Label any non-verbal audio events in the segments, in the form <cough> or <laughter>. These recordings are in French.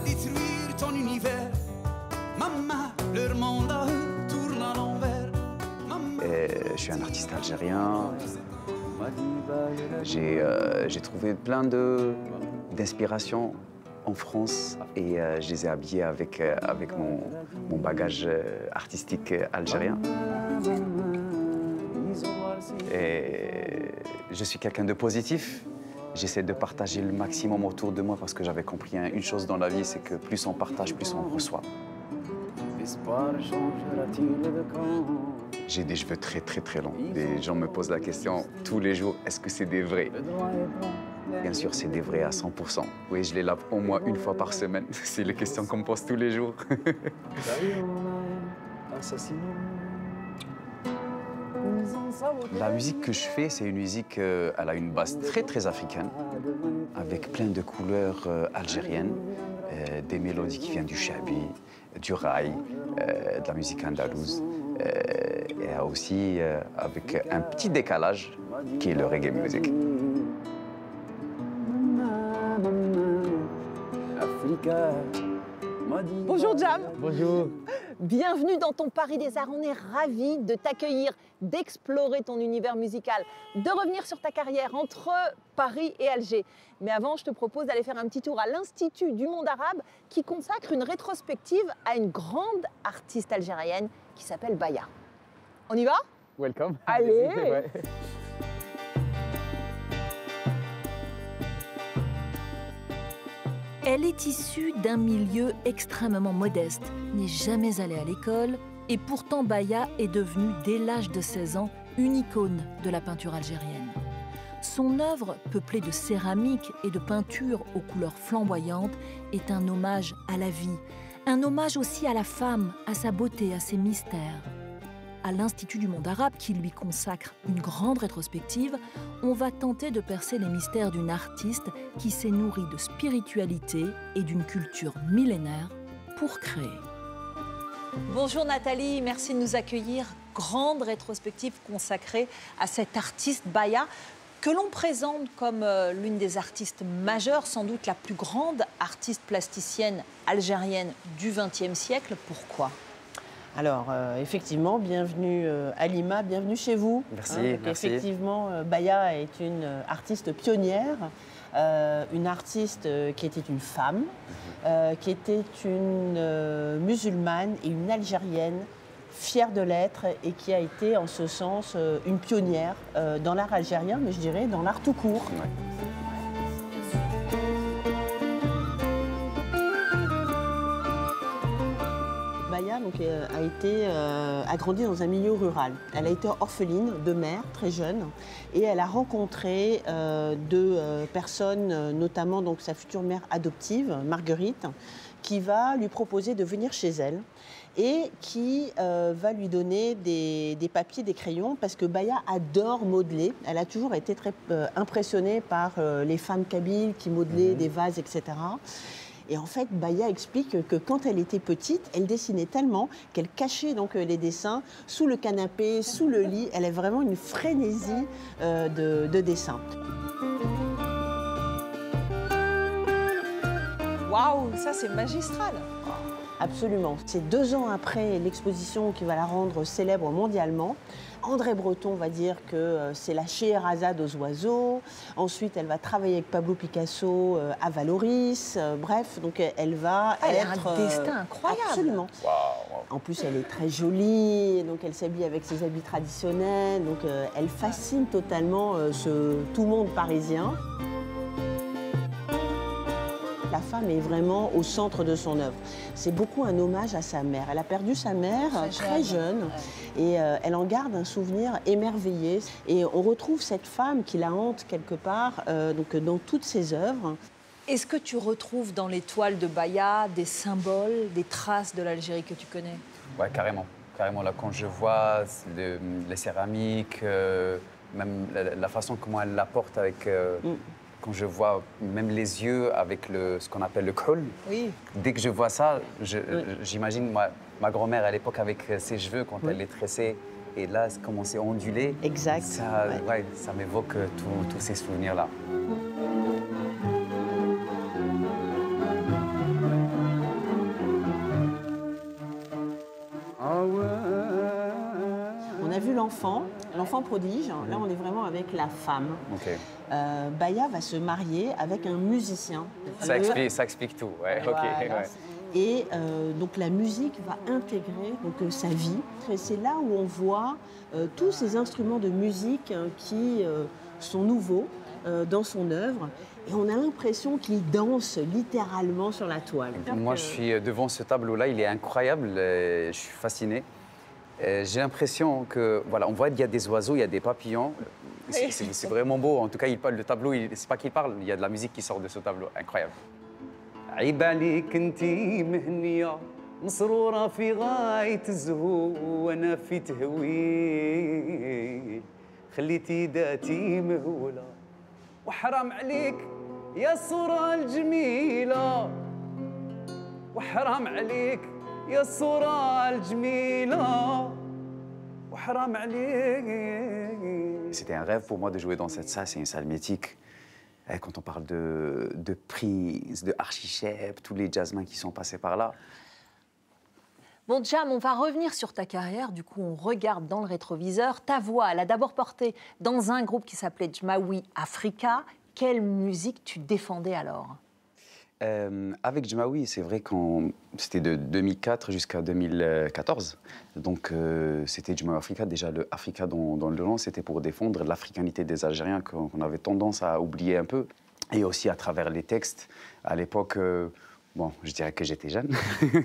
détruire ton univers. Maman, leur tourne à l'envers. Et je suis un artiste algérien. J'ai euh, trouvé plein de- d'inspiration en France et euh, je les ai habillés avec, euh, avec mon, mon bagage euh, artistique euh, algérien. Et je suis quelqu'un de positif. J'essaie de partager le maximum autour de moi parce que j'avais compris hein, une chose dans la vie, c'est que plus on partage, plus on reçoit. J'ai des cheveux très très très longs. Des gens me posent la question tous les jours, est-ce que c'est des vrais? Bien sûr, c'est des vrais à 100%. Oui, je les lave au moins une fois par semaine. <laughs> C'est les questions qu'on me pose tous les jours. <laughs> La musique que je fais, c'est une musique, euh, elle a une base très très africaine, avec plein de couleurs euh, algériennes, euh, des mélodies qui viennent du chabi, du rail, euh, de la musique andalouse, euh, et aussi euh, avec un petit décalage qui est le reggae music. Bonjour, Jam. Bonjour. Bienvenue dans ton Paris des Arts. On est ravis de t'accueillir, d'explorer ton univers musical, de revenir sur ta carrière entre Paris et Alger. Mais avant, je te propose d'aller faire un petit tour à l'Institut du monde arabe qui consacre une rétrospective à une grande artiste algérienne qui s'appelle Baya. On y va? Welcome. Allez. Elle est issue d'un milieu extrêmement modeste, n'est jamais allée à l'école, et pourtant Baya est devenue, dès l'âge de 16 ans, une icône de la peinture algérienne. Son œuvre, peuplée de céramique et de peintures aux couleurs flamboyantes, est un hommage à la vie, un hommage aussi à la femme, à sa beauté, à ses mystères. À l'Institut du monde arabe, qui lui consacre une grande rétrospective, on va tenter de percer les mystères d'une artiste qui s'est nourrie de spiritualité et d'une culture millénaire pour créer. Bonjour Nathalie, merci de nous accueillir. Grande rétrospective consacrée à cette artiste Baya que l'on présente comme euh, l'une des artistes majeures, sans doute la plus grande artiste plasticienne algérienne du XXe siècle. Pourquoi? Alors, euh, effectivement, bienvenue euh, à Lima, bienvenue chez vous. Merci, donc merci. Effectivement, euh, Baya est une euh, artiste pionnière, euh, une artiste euh, qui était une femme, euh, qui était une euh, musulmane et une Algérienne fière de l'être et qui a été en ce sens euh, une pionnière euh, dans l'art algérien, mais je dirais dans l'art tout court. Donc, euh, a, été, euh, a grandi dans un milieu rural. Elle a été orpheline de mère très jeune et elle a rencontré euh, deux personnes, notamment donc, sa future mère adoptive, Marguerite, qui va lui proposer de venir chez elle et qui euh, va lui donner des, des papiers, des crayons, parce que Baya adore modeler. Elle a toujours été très euh, impressionnée par euh, les femmes kabyles qui modelaient des vases, etc. Et en fait, Baya explique que quand elle était petite, elle dessinait tellement qu'elle cachait donc euh, les dessins sous le canapé, sous le lit. Elle a vraiment une frénésie euh, de, de dessin. Waouh, ça c'est magistral Absolument. C'est deux ans après l'exposition qui va la rendre célèbre mondialement. André Breton va dire que euh, c'est la Scheherazade aux oiseaux. Ensuite, elle va travailler avec Pablo Picasso euh, à Valoris. Euh, bref, donc elle va Ah, elle a être... un euh, destin incroyable. Absolument. En plus, elle est très jolie, donc elle s'habille avec ses habits traditionnels. Donc elle fascine totalement ce tout monde parisien. La femme est vraiment au centre de son œuvre. C'est beaucoup un hommage à sa mère. Elle a perdu sa mère Très euh, très jeune. jeune et euh, elle en garde un souvenir émerveillé. Et on retrouve cette femme qui la hante quelque part euh, donc, dans toutes ses œuvres. Est-ce que tu retrouves dans les toiles de Baya des symboles, des traces de l'Algérie que tu connais? Ouais, carrément. Carrément, là, quand je vois le- les céramiques, euh, même la, la façon comment elle la porte avec. euh, Mm. Quand je vois même les yeux avec le, ce qu'on appelle le col, Oui. dès que je vois ça, j'imagine ma grand-mère à l'époque avec euh, ses cheveux quand Oui. elle les tressait. Et là, comment c'est ondulé. Exact. Ça, Ouais. ouais, ça m'évoque euh, tous- tous ces souvenirs-là. L'enfant prodige. Là, on est vraiment avec la femme. Ok. Euh, Baya va se marier avec un musicien. Ça Le- explique, ça explique tout. Ouais, ouais. Et euh, donc la musique va intégrer donc, euh, sa vie. Et c'est là où on voit euh, tous ces instruments de musique hein, qui sont nouveaux dans son œuvre. Et on a l'impression qu'il danse littéralement sur la toile. Moi, je suis devant ce tableau-là, il est incroyable, je suis fasciné. Euh, J'ai l'impression que, voilà, on voit qu'il y a des oiseaux, il y a des papillons. C'est- C'est c'est vraiment beau. En tout cas, il parle, le tableau, il- c'est pas qu'il parle, il y a de la musique qui sort de ce tableau. Incroyable. عيب عليك انتي مهنية مسرورة في غاية الزهو وانا في تهويل خليتي ذاتي مهولة وحرام عليك يا الصورة الجميلة وحرام عليك يا الصورة الجميلة وحرام عليك C'était un rêve pour moi de jouer dans cette salle, c'est une salle mythique. Eh, Quand on parle de, de Prince, de Archichep, tous les jazzmen qui sont passés par là. Bon, Jam, on va revenir sur ta carrière. Du coup, on regarde dans le rétroviseur. Ta voix, elle a d'abord porté dans un groupe qui s'appelait Jmawi Africa. Quelle musique tu défendais alors Euh, avec Jmawi, c'est vrai que c'était de 2004 jusqu'à 2014. Donc euh, c'était Jmawi Africa. Déjà, le Africa dans, le nom, c'était pour défendre l'africanité des Algériens qu'on qu'on avait tendance à oublier un peu. Et aussi à travers les textes. À l'époque, euh, bon, je dirais que j'étais jeune.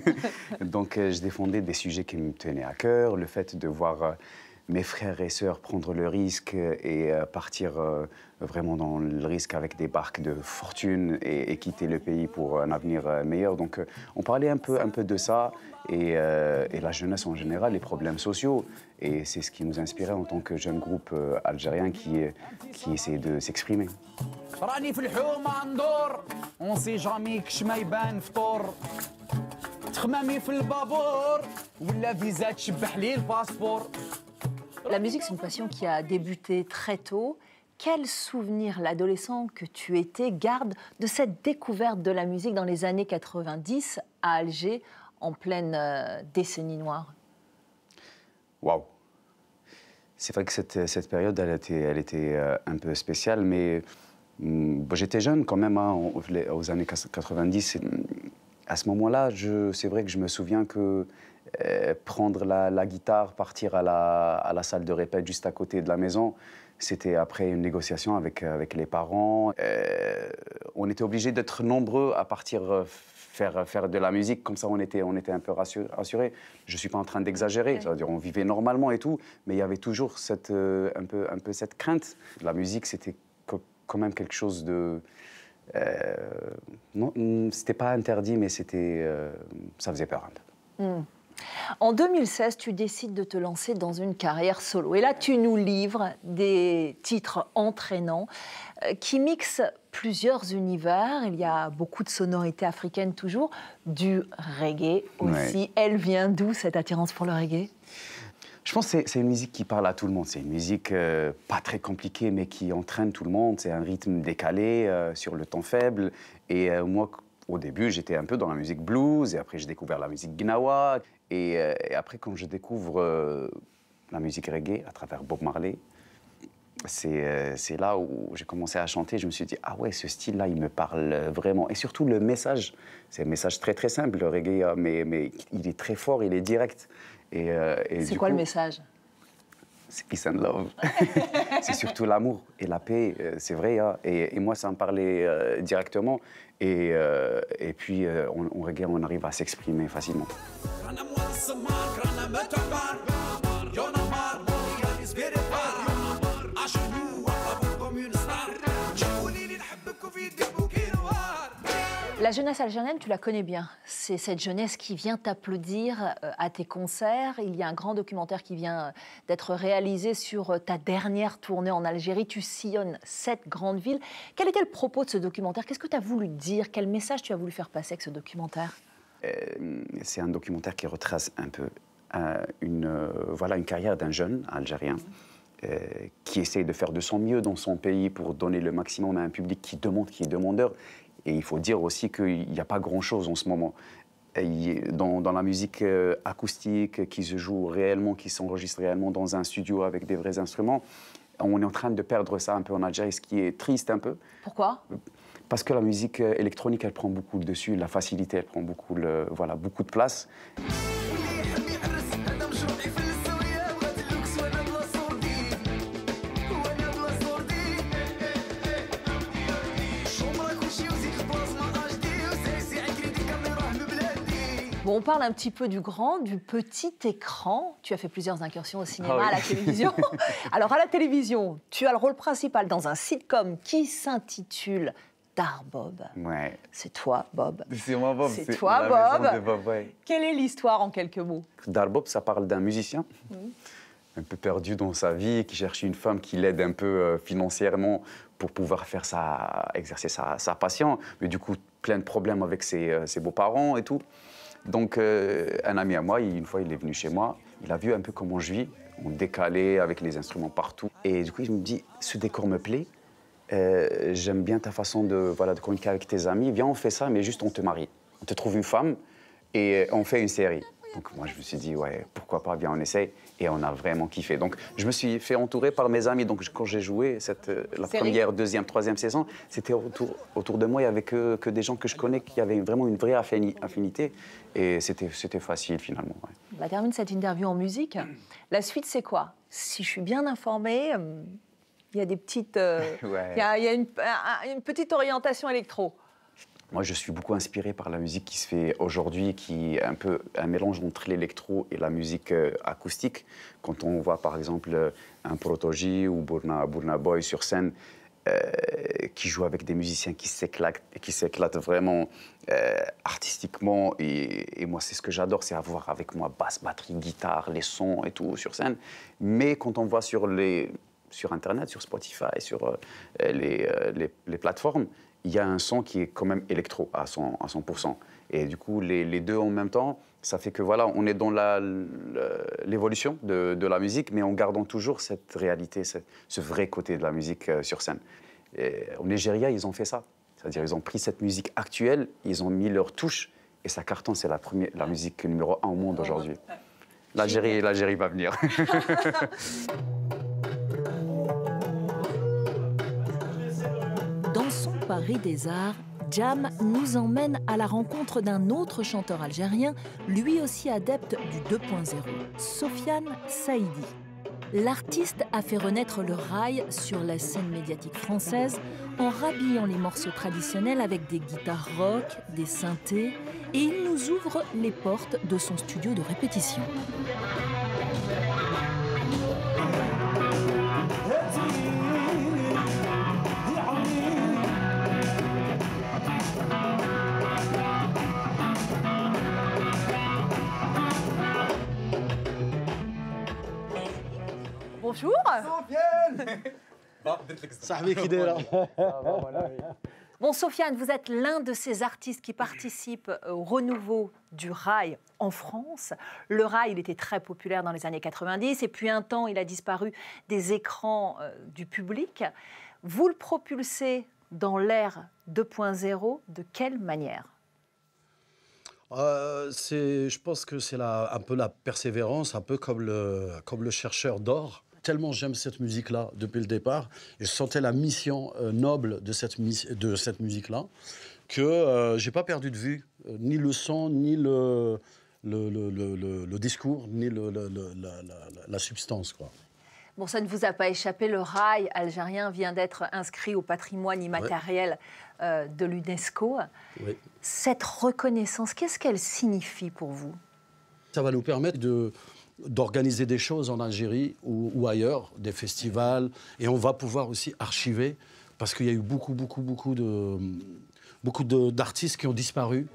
<laughs> Donc je défendais des sujets qui me tenaient à cœur. Le fait de voir mes frères et sœurs prendre le risque et euh, partir euh, vraiment dans le risque avec des barques de fortune et, et quitter le pays pour un avenir euh, meilleur. Donc euh, on parlait un peu, un peu de ça et, euh, et la jeunesse en général, les problèmes sociaux. Et c'est ce qui nous inspirait en tant que jeune groupe euh, algérien qui, euh, qui essayait de s'exprimer. راني في الحومة ندور اونسي جامي كش ما يبان فطور تخمامي في البابور ولا فيزا تشبح لي الباسبور La musique, c'est une passion qui a débuté très tôt. Quel souvenir l'adolescent que tu étais garde de cette découverte de la musique dans les années 90 à Alger, en pleine euh, décennie noire? Waouh C'est vrai que cette, cette période, elle était, elle était euh, un peu spéciale, mais bon, j'étais jeune quand même, hein, aux années 90. À ce moment-là, c'est vrai que je me souviens que euh, prendre la, la guitare, partir à la, à la salle de répète juste à côté de la maison, c'était après une négociation avec, avec les parents. Euh, on était obligés d'être nombreux à partir euh, faire, faire de la musique. Comme ça, on était, on était un peu rassu- rassurés. Je ne suis pas en train d'exagérer. On vivait normalement et tout, mais il y avait toujours cette, euh, un, peu, un peu cette crainte. La musique, c'était quand même quelque chose de... Euh, non, hum, c'était pas interdit, mais c'était, euh, ça faisait peur un peu. En 2016, tu décides de te lancer dans une carrière solo. Et là, tu nous livres des titres entraînants euh, qui mixent plusieurs univers. Il y a beaucoup de sonorités africaines toujours, du reggae aussi. Ouais. Elle vient d'où cette attirance pour le reggae? Je pense que c'est- une musique qui parle à tout le monde. C'est une musique euh, pas très compliquée, mais qui entraîne tout le monde. C'est un rythme décalé euh, sur le temps faible. Et euh, moi, au début, j'étais un peu dans la musique blues. Et après, j'ai découvert la musique gnawa. Et, après, quand je découvre la musique reggae à travers Bob Marley, c'est là où j'ai commencé à chanter. Je me suis dit, ah ouais, ce style-là, il me parle vraiment. Et surtout, le message. C'est un message très, très simple, le reggae, mais, mais il est très fort, il est direct. Et, euh, et C'est quoi le message? C'est peace and love. <laughs> c'est surtout l'amour et la paix, euh, c'est vrai. hein. Et, et moi, ça me parlait euh, directement. Et, euh, et puis, euh, on, on regarde, on arrive à s'exprimer facilement. La jeunesse algérienne, tu la connais bien. C'est cette jeunesse qui vient t'applaudir euh, à tes concerts. Il y a un grand documentaire qui vient euh, d'être réalisé sur euh, ta dernière tournée en Algérie. Tu sillonnes sept grandes villes. Quel était le propos de ce documentaire? Qu'est-ce que tu as voulu dire? Quel message tu as voulu faire passer avec ce documentaire? C'est un documentaire qui retrace un peu une, voilà, une carrière d'un jeune algérien. qui essaye de faire de son mieux dans son pays pour donner le maximum à un public qui demande, qui est demandeur. Et il faut dire aussi qu'il n'y a pas grand-chose en ce moment. Dans, dans, la musique euh, acoustique qui se joue réellement, qui s'enregistre réellement dans un studio avec des vrais instruments, on est en train de perdre ça un peu en Algérie, ce qui est triste un peu. Pourquoi? Parce que la musique euh, électronique, elle prend beaucoup de dessus, la facilité, elle prend beaucoup, le, voilà, beaucoup de place. On parle un petit peu du grand, du petit écran. Tu as fait plusieurs incursions au cinéma, ah à la télévision. <laughs> Alors, à la télévision, tu as le rôle principal dans un sitcom qui s'intitule Darbob. Ouais. C'est toi, Bob. C'est moi, Bob. C'est toi, Bob. Quelle est l'histoire en quelques mots? Darbob, ça parle d'un musicien. Un peu perdu dans sa vie, qui cherche une femme qui l'aide un peu euh, financièrement pour pouvoir faire sa, exercer sa, passion, mais du coup plein de problèmes avec ses, euh, ses beaux-parents et tout. Donc, euh, un ami à moi, une fois, il est venu chez moi. Il a vu un peu comment je vis, on décalait avec les instruments partout. Et du coup, il me dit Ce décor me plaît. Euh, j'aime bien ta façon de, voilà, de communiquer avec tes amis. Viens, on fait ça, mais juste on te marie. On te trouve une femme et on fait une série. Donc moi, je me suis dit, ouais, pourquoi pas, bien on essaye. Et on a vraiment kiffé. Donc je me suis fait entourer par mes amis. Donc quand j'ai joué cette, euh, la première, deuxième, troisième saison, c'était autour, autour de moi, il n'y avait que, que, des gens que je connais qui avaient vraiment une vraie affinité. Et c'était facile finalement. On va terminer cette interview en musique. La suite, c'est quoi? Si je suis bien informée, euh, il y a des petites. Euh, <laughs> il y a, y a une, une petite orientation électro. Moi, je suis beaucoup inspiré par la musique qui se fait aujourd'hui, qui est un peu un mélange entre l'électro et la musique euh, acoustique. Quand on voit, par exemple, euh, un Protoji ou Burna, Burna Boy sur scène, euh, qui joue avec des musiciens qui s'éclatent, qui s'éclatent vraiment artistiquement. Et, et moi, c'est ce que j'adore, c'est avoir avec moi basse, batterie, guitare, les sons et tout sur scène. Mais quand on voit sur, les, sur Internet, sur Spotify, sur les, les, les plateformes, il y a un son qui est quand même électro à 100%. À 100%. Et du coup, les, deux en même temps, ça fait que voilà, on est dans l'évolution de, de, la musique, mais en gardant toujours cette réalité, ce, vrai côté de la musique euh, sur scène. Et au Nigeria, ils ont fait ça. C'est-à-dire, ils ont pris cette musique actuelle, ils ont mis leur touche, et ça cartonne. C'est la, première, la musique numéro un au monde aujourd'hui. L'Algérie, l'Algérie va venir. <laughs> Paris des Arts, Jam nous emmène à la rencontre d'un autre chanteur algérien, lui aussi adepte du 2.0, Sofiane Saïdi. L'artiste a fait renaître le rail sur la scène médiatique française en rhabillant les morceaux traditionnels avec des guitares rock, des synthés, et il nous ouvre les portes de son studio de répétition. Bonjour. <laughs> Bon, Sofiane, vous êtes l'un de ces artistes qui participent au renouveau du rail en France. Le rail, il était très populaire dans les années 90 et puis un temps, il a disparu des écrans euh, du public. Vous le propulsez dans l'ère 2.0 de quelle manière? Euh, je pense que c'est un peu la persévérance, un peu comme le, comme le chercheur d'or tellement j'aime cette musique-là depuis le départ, et je sentais la mission euh, noble de cette, de cette musique-là, que euh, j'ai pas perdu de vue euh, ni le son, ni le, le, le, le discours, ni la, la, substance. Quoi. Bon, ça ne vous a pas échappé, le rail algérien vient d'être inscrit au patrimoine immatériel de l'UNESCO. Cette reconnaissance, qu'est-ce qu'elle signifie pour vous? Ça va nous permettre de, d'organiser des choses en Algérie ou, ailleurs, des festivals, et on va pouvoir aussi archiver, parce qu'il y a eu beaucoup, beaucoup, beaucoup de, beaucoup d'artistes qui ont disparu.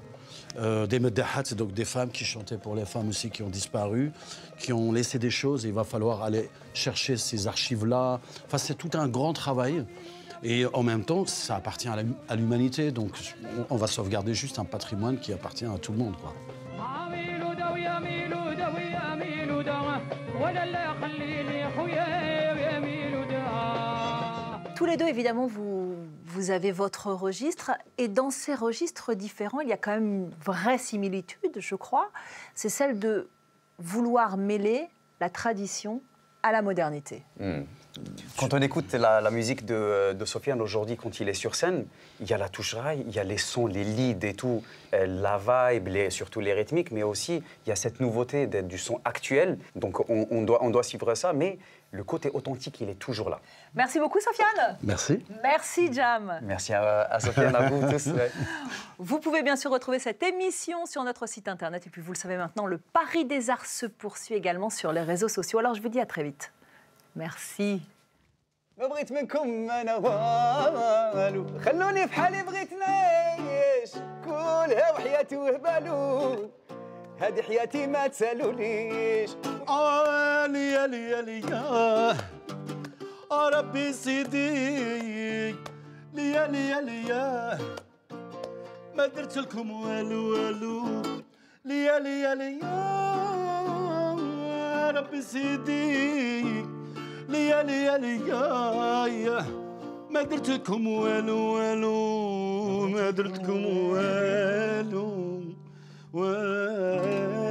Euh, des medahats, c'est donc des femmes qui chantaient pour les femmes aussi qui ont disparu, qui ont laissé des choses. Et il va falloir aller chercher ces archives-là. Enfin, c'est tout un grand travail. Et en même temps, ça appartient à l'humanité. Donc, on, va sauvegarder juste un patrimoine qui appartient à tout le monde. Tous les deux, évidemment, vous, vous avez votre registre. Et dans ces registres différents, il y a quand même une vraie similitude, je crois. C'est celle de vouloir mêler la tradition à la modernité. Hmm. Quand on écoute la, la musique de, de Sofiane aujourd'hui, quand il est sur scène, il y a la touche rail, il y a les sons, les leads et tout, euh, la vibe, les- surtout les rythmiques, mais aussi il y a cette nouveauté d'être du son actuel. Donc on, on doit, on doit suivre ça, mais le côté authentique, il est toujours là. Merci beaucoup, Sofiane. Merci. Merci, Jam. Merci à, à Sofiane, à vous tous. ouais. <laughs> Vous pouvez bien sûr retrouver cette émission sur notre site internet. Et puis, vous le savez maintenant, le Paris des Arts se poursuit également sur les réseaux sociaux. Alors, je vous dis à très vite. Merci. ما بغيت منكم أنا والو خلوني في حالي بغيت نعيش كلها وحياتي وهبالو هذه حياتي ما تسالوليش علي علي علي يا ربي سيدي. ليا ليا ليا. ما درت لكم والو والو. ليا ليا ليا. ربي سيدي. ليا ليا ليا ما درت لكم والو والو. ما درت لكم والو والو.